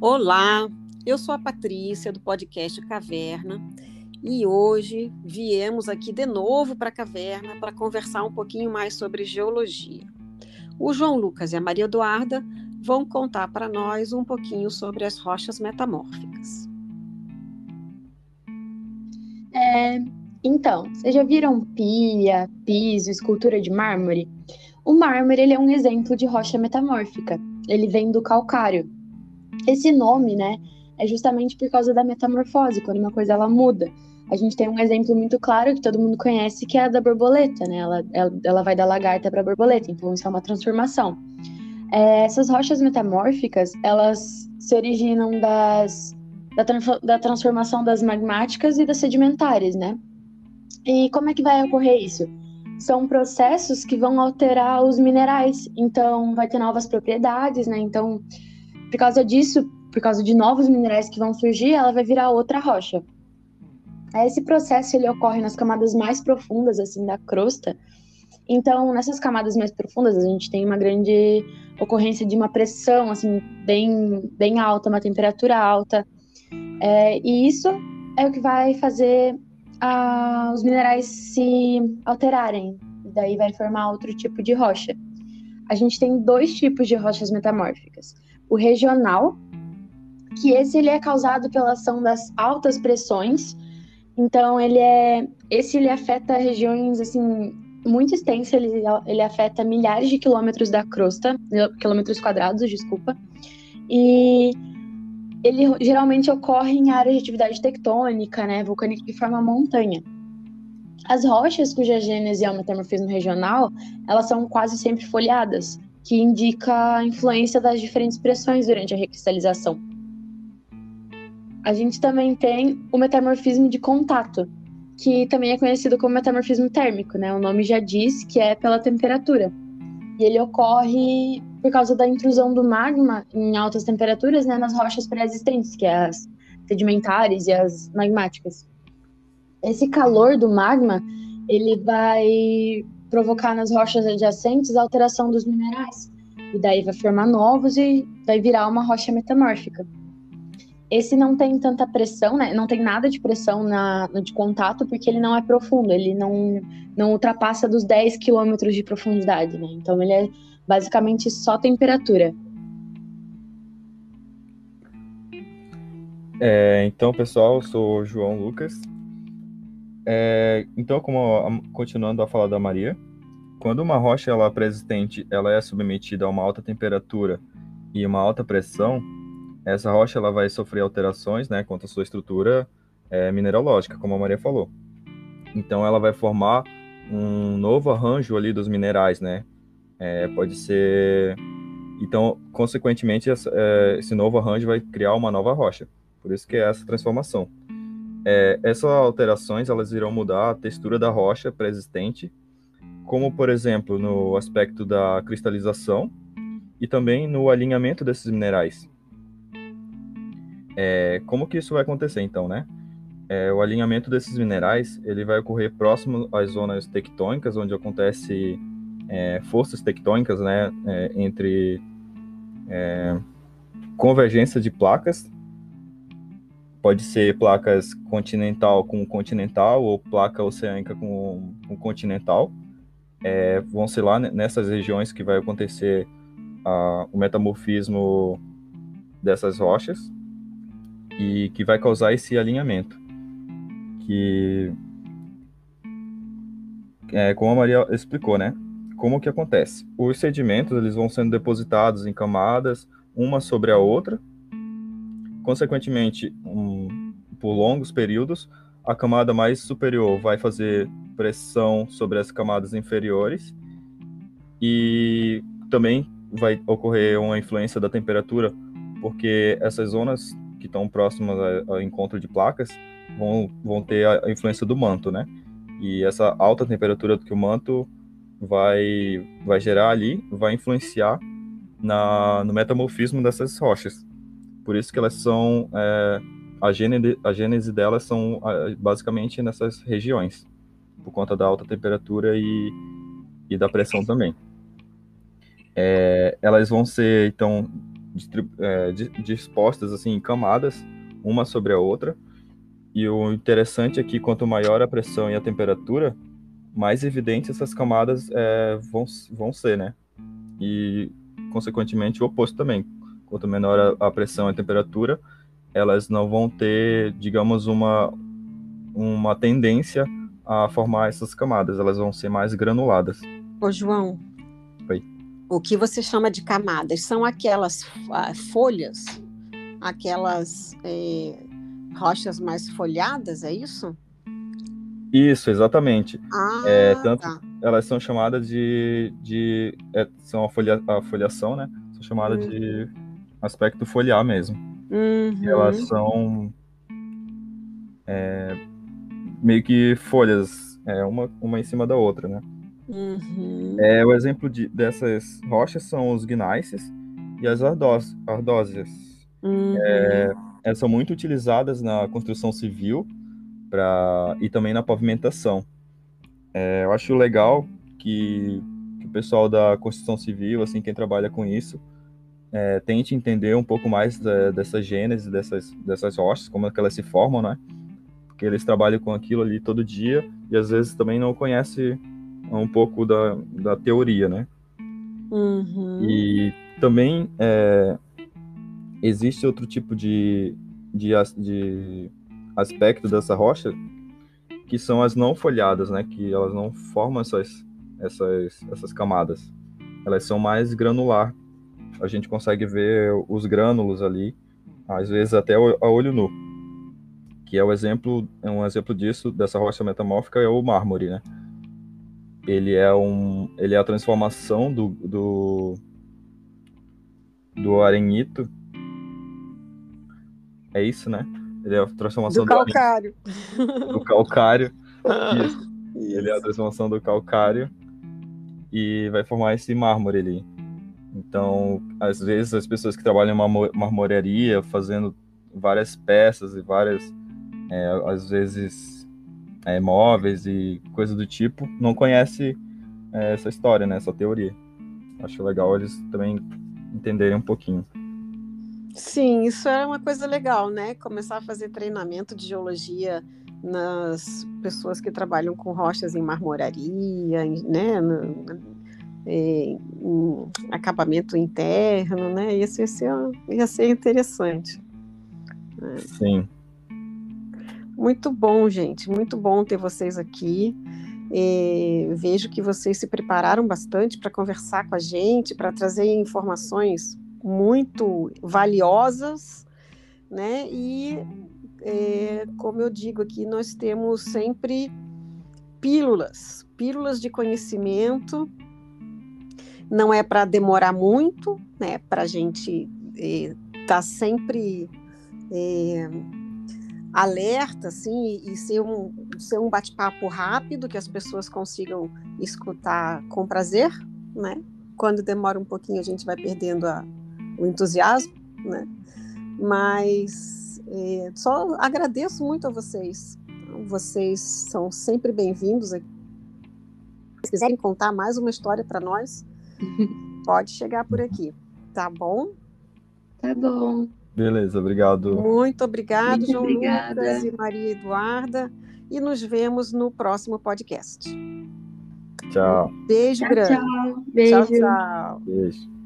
Olá, eu sou a Patrícia do podcast Caverna e hoje viemos aqui de novo para a Caverna para conversar um pouquinho mais sobre geologia. O João Lucas e a Maria Eduarda vão contar para nós um pouquinho sobre as rochas metamórficas. É, então, vocês já viram pia, piso, escultura de mármore? O mármore ele é um exemplo de rocha metamórfica. Ele vem do calcário. Esse nome, né, é justamente por causa da metamorfose, quando uma coisa ela muda. A gente tem um exemplo muito claro que todo mundo conhece, que é a da borboleta, né? Ela, ela, ela vai da lagarta para borboleta, então isso é uma transformação. É, essas rochas metamórficas, elas se originam das, da, da transformação das magmáticas e das sedimentares, né? E como é que vai ocorrer isso? São processos que vão alterar os minerais, então vai ter novas propriedades, né? Então, por causa disso, por causa de novos minerais que vão surgir, ela vai virar outra rocha. Esse processo ele ocorre nas camadas mais profundas assim da crosta. Então, nessas camadas mais profundas, a gente tem uma grande ocorrência de uma pressão assim bem bem alta, uma temperatura alta. É, e isso é o que vai fazer a, os minerais se alterarem. Daí vai formar outro tipo de rocha. A gente tem dois tipos de rochas metamórficas. O regional, que esse ele é causado pela ação das altas pressões. Então ele é esse ele afeta regiões assim muito extensas, ele, ele afeta milhares de quilômetros da crosta, quilômetros quadrados, desculpa. E ele geralmente ocorre em áreas de atividade tectônica, né, vulcânica que forma montanha. As rochas cuja gênese é o metamorfismo regional, elas são quase sempre folhadas, que indica a influência das diferentes pressões durante a recristalização. A gente também tem o metamorfismo de contato, que também é conhecido como metamorfismo térmico, né? O nome já diz que é pela temperatura. E ele ocorre por causa da intrusão do magma em altas temperaturas, né, nas rochas pré-existentes, que é as sedimentares e as magmáticas. Esse calor do magma, ele vai provocar nas rochas adjacentes a alteração dos minerais. E daí vai formar novos e vai virar uma rocha metamórfica. Esse não tem tanta pressão, né? Não tem nada de pressão na, de contato, porque ele não é profundo, ele não, não ultrapassa dos 10 quilômetros de profundidade, né? Então ele é basicamente só temperatura. É, então, pessoal, eu sou o João Lucas. É, então, como continuando a falar da Maria, quando uma rocha ela é pré-existente, ela é submetida a uma alta temperatura e uma alta pressão, essa rocha ela vai sofrer alterações, né, quanto à sua estrutura é, mineralógica, como a Maria falou. Então, ela vai formar um novo arranjo ali dos minerais, né? É, pode ser. Então, consequentemente, é, esse novo arranjo vai criar uma nova rocha. Por isso que é essa transformação. É, essas alterações elas irão mudar a textura da rocha pré-existente como por exemplo no aspecto da cristalização e também no alinhamento desses minerais. É, como que isso vai acontecer então, né? É, o alinhamento desses minerais ele vai ocorrer próximo às zonas tectônicas, onde acontece é, forças tectônicas, né, é, entre é, convergência de placas. Pode ser placas continental com continental ou placa oceânica com, com continental é, vão ser lá nessas regiões que vai acontecer a, o metamorfismo dessas rochas e que vai causar esse alinhamento. Que, é, como a Maria explicou, né? Como que acontece? Os sedimentos eles vão sendo depositados em camadas, uma sobre a outra. Consequentemente, um, por longos períodos, a camada mais superior vai fazer pressão sobre as camadas inferiores e também vai ocorrer uma influência da temperatura, porque essas zonas que estão próximas ao encontro de placas vão, vão ter a influência do manto, né? E essa alta temperatura que o manto vai, vai gerar ali vai influenciar na, no metamorfismo dessas rochas. Por isso que elas são. É, a, gênese, a gênese delas são basicamente nessas regiões por conta da alta temperatura e, e da pressão também. É, elas vão ser, então, é, dispostas assim em camadas, uma sobre a outra. E o interessante é que quanto maior a pressão e a temperatura, mais evidentes essas camadas é, vão, vão ser, né? E, consequentemente, o oposto também. Quanto menor a, pressão e a temperatura, elas não vão ter, digamos, uma, uma tendência a formar essas camadas, elas vão ser mais granuladas. Ô, João. Oi. O que você chama de camadas são aquelas folhas, aquelas é, rochas mais folhadas, é isso? Isso, exatamente. Ah, é, tanto tá. elas são chamadas de, de é, são a, folha, a folhação, né? São chamadas uhum. de aspecto foliar mesmo. Uhum. Elas são é, meio que folhas, é, uma, uma em cima da outra, né? Uhum. É, o exemplo de, dessas rochas são os gneiss e as ardós, ardósias. Uhum. É, elas são muito utilizadas na construção civil pra, e também na pavimentação. É, eu acho legal que, que, o pessoal da construção civil, assim, quem trabalha com isso, é, tente entender um pouco mais da, dessa gênese dessas, dessas rochas, como é que elas se formam, né? Porque eles trabalham com aquilo ali todo dia e às vezes também não conhece um pouco da, da teoria, né? Uhum. E também é, existe outro tipo de, de, de aspecto dessa rocha que são as não folhadas, né? Que elas não formam essas, essas, essas camadas. Elas são mais granular. A gente consegue ver os grânulos ali, às vezes até a olho nu. Que é o exemplo, é um exemplo disso, dessa rocha metamórfica, é o mármore, né? Ele é um, ele é a transformação do, do, do arenito. É isso, né? Ele é a transformação do calcário. Do, do calcário. Isso. Isso. Ele é a transformação do calcário e vai formar esse mármore ali. Então, às vezes as pessoas que trabalham em marmoraria fazendo várias peças e várias, é, às vezes, é, móveis e coisas do tipo, não conhece é, essa história, né, essa teoria. Acho legal eles também entenderem um pouquinho. Sim, isso é uma coisa legal, né? Começar a fazer treinamento de geologia nas pessoas que trabalham com rochas em marmoraria, né? No, em, em acabamento interno, né? Isso ia ser, ia ser interessante. Né? Sim. Muito bom, gente. Muito bom ter vocês aqui. E vejo que vocês se prepararam bastante para conversar com a gente, para trazer informações muito valiosas, né? E é, como eu digo aqui, nós temos sempre pílulas, pílulas de conhecimento. Não é para demorar muito, né? Para a gente estar é, tá sempre é, alerta, assim, e ser um, ser um bate-papo rápido que as pessoas consigam escutar com prazer, né? Quando demora um pouquinho, a gente vai perdendo a, o entusiasmo, né? Mas é, só agradeço muito a vocês. Vocês são sempre bem-vindos aqui. Se quiserem contar mais uma história para nós, pode chegar por aqui, tá bom? Tá bom. Beleza, obrigado. Muito obrigado, Muito João obrigada. Lucas e Maria Eduarda. E nos vemos no próximo podcast. Tchau. Beijo Tchau, grande. tchau. Beijo. Tchau, tchau. Beijo.